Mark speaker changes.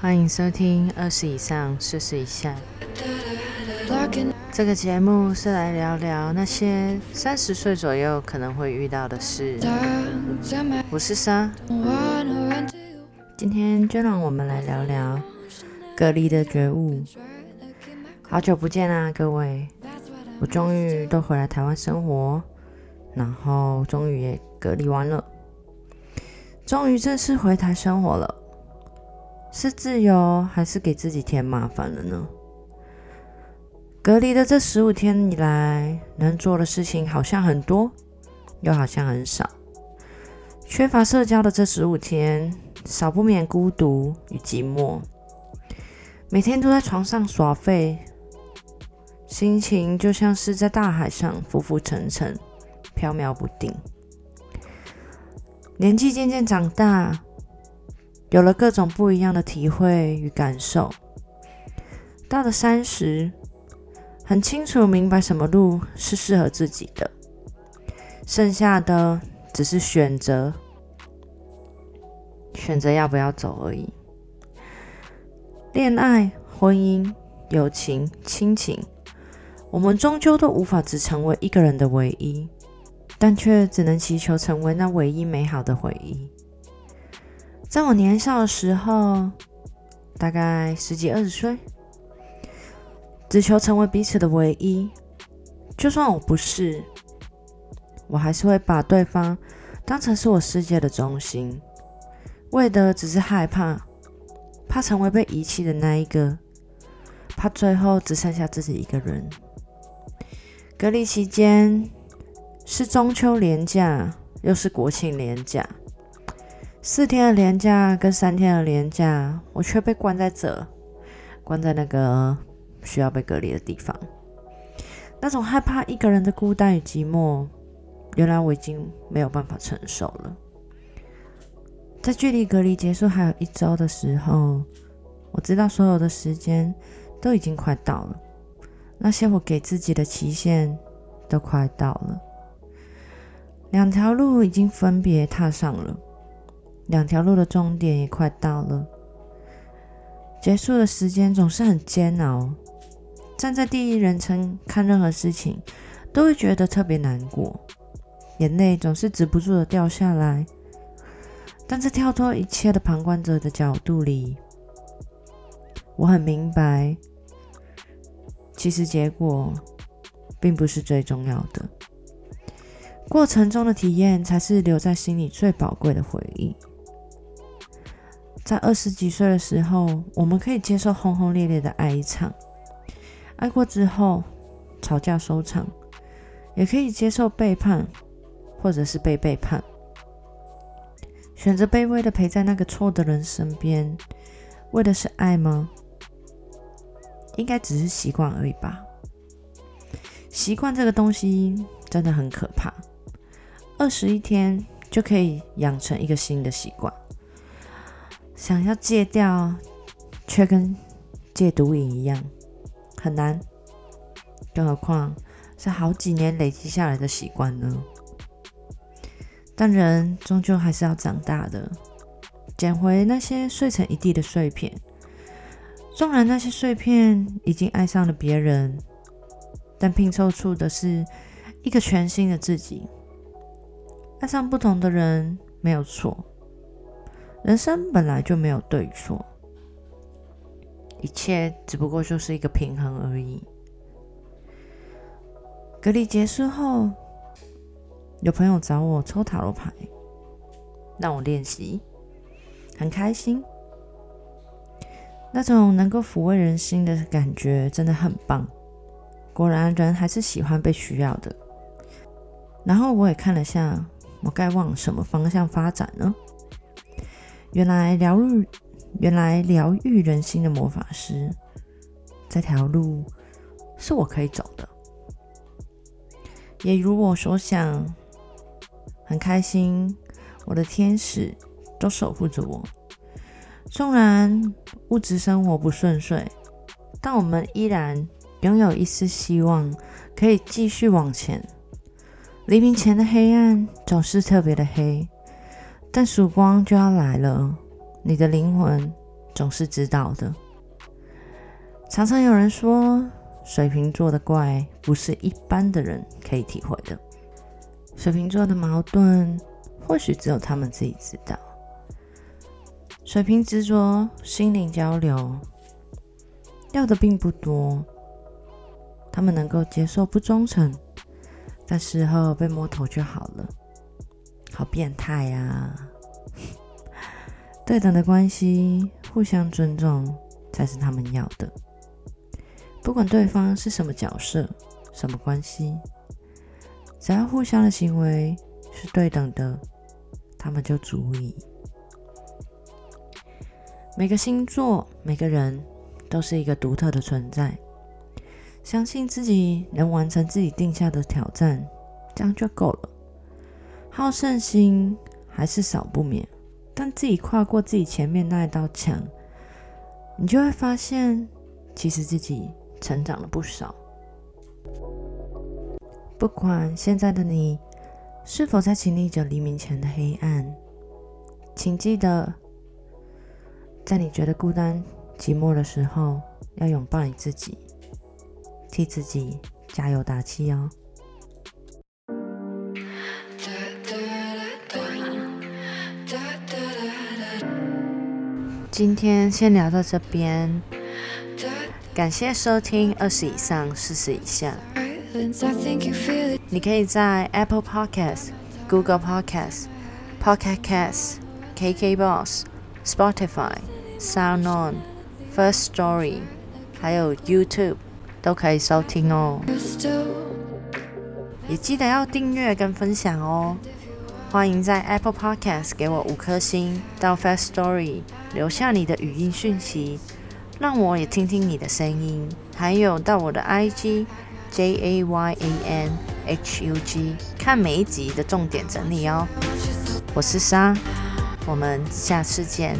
Speaker 1: 欢迎收听二十以上四十以下。这个节目是来聊聊那些三十岁左右可能会遇到的事。我是莎，今天就让我们来聊聊隔离的觉悟。好久不见啊，各位！我终于都回来台湾生活，然后终于也隔离完了，终于正式回台生活了。是自由还是给自己添麻烦了呢？隔离的这十五天以来，能做的事情好像很多，又好像很少。缺乏社交的这十五天，少不免孤独与寂寞。每天都在床上耍废，心情就像是在大海上浮浮沉沉、飘渺不定。年纪渐渐长大。有了各种不一样的体会与感受，到了三十，很清楚明白什么路是适合自己的，剩下的只是选择，选择要不要走而已。恋爱、婚姻、友情、亲情，我们终究都无法只成为一个人的唯一，但却只能祈求成为那唯一美好的回忆。在我年少的时候，大概十几二十岁，只求成为彼此的唯一。就算我不是，我还是会把对方当成是我世界的中心，为的只是害怕，怕成为被遗弃的那一个，怕最后只剩下自己一个人。隔离期间是中秋连假，又是国庆连假。四天的年假跟三天的年假，我却被关在这，关在那个需要被隔离的地方。那种害怕一个人的孤单与寂寞，原来我已经没有办法承受了。在距离隔离结束还有一周的时候，我知道所有的时间都已经快到了，那些我给自己的期限都快到了，两条路已经分别踏上了。两条路的终点也快到了，结束的时间总是很煎熬。站在第一人称看任何事情，都会觉得特别难过，眼泪总是止不住的掉下来。但在跳脱一切的旁观者的角度里，我很明白，其实结果并不是最重要的，过程中的体验才是留在心里最宝贵的回忆。在二十几岁的时候，我们可以接受轰轰烈烈的爱一场，爱过之后吵架收场，也可以接受背叛，或者是被背叛，选择卑微的陪在那个错的人身边，为的是爱吗？应该只是习惯而已吧。习惯这个东西真的很可怕，二十一天就可以养成一个新的习惯。想要戒掉，却跟戒毒瘾一样很难，更何况是好几年累积下来的习惯呢？但人终究还是要长大的，捡回那些碎成一地的碎片。纵然那些碎片已经爱上了别人，但拼凑出的是一个全新的自己。爱上不同的人没有错。人生本来就没有对错，一切只不过就是一个平衡而已。隔离结束后，有朋友找我抽塔罗牌，让我练习，很开心。那种能够抚慰人心的感觉真的很棒。果然，人还是喜欢被需要的。然后我也看了下，我该往什么方向发展呢？原来疗愈，原来疗愈人心的魔法师，这条路是我可以走的。也如我所想，很开心，我的天使都守护着我。纵然物质生活不顺遂，但我们依然拥有一丝希望，可以继续往前。黎明前的黑暗总是特别的黑。但曙光就要来了，你的灵魂总是知道的。常常有人说，水瓶座的怪不是一般的人可以体会的。水瓶座的矛盾，或许只有他们自己知道。水瓶执着心灵交流，要的并不多。他们能够接受不忠诚，但事后被摸头就好了。好变态呀！对等的关系，互相尊重才是他们要的。不管对方是什么角色、什么关系，只要互相的行为是对等的，他们就足以。每个星座、每个人都是一个独特的存在。相信自己能完成自己定下的挑战，这样就够了。好胜心还是少不免，但自己跨过自己前面那一道墙，你就会发现，其实自己成长了不少。不管现在的你是否在经历着黎明前的黑暗，请记得，在你觉得孤单、寂寞的时候，要拥抱你自己。替自己加油打气哦！今天先聊到这边，感谢收听二十以上四十以下。你可以在 Apple Podcast、Google Podcast、Pocket Casts、KKBox、Spotify、SoundOn、First Story，还有 YouTube。都可以收听哦，也记得要订阅跟分享哦。欢迎在 Apple Podcast 给我五颗星，到 Fast Story 留下你的语音讯息，让我也听听你的声音。还有到我的 IG J A Y A N H U G 看每一集的重点整理哦。我是莎，我们下次见。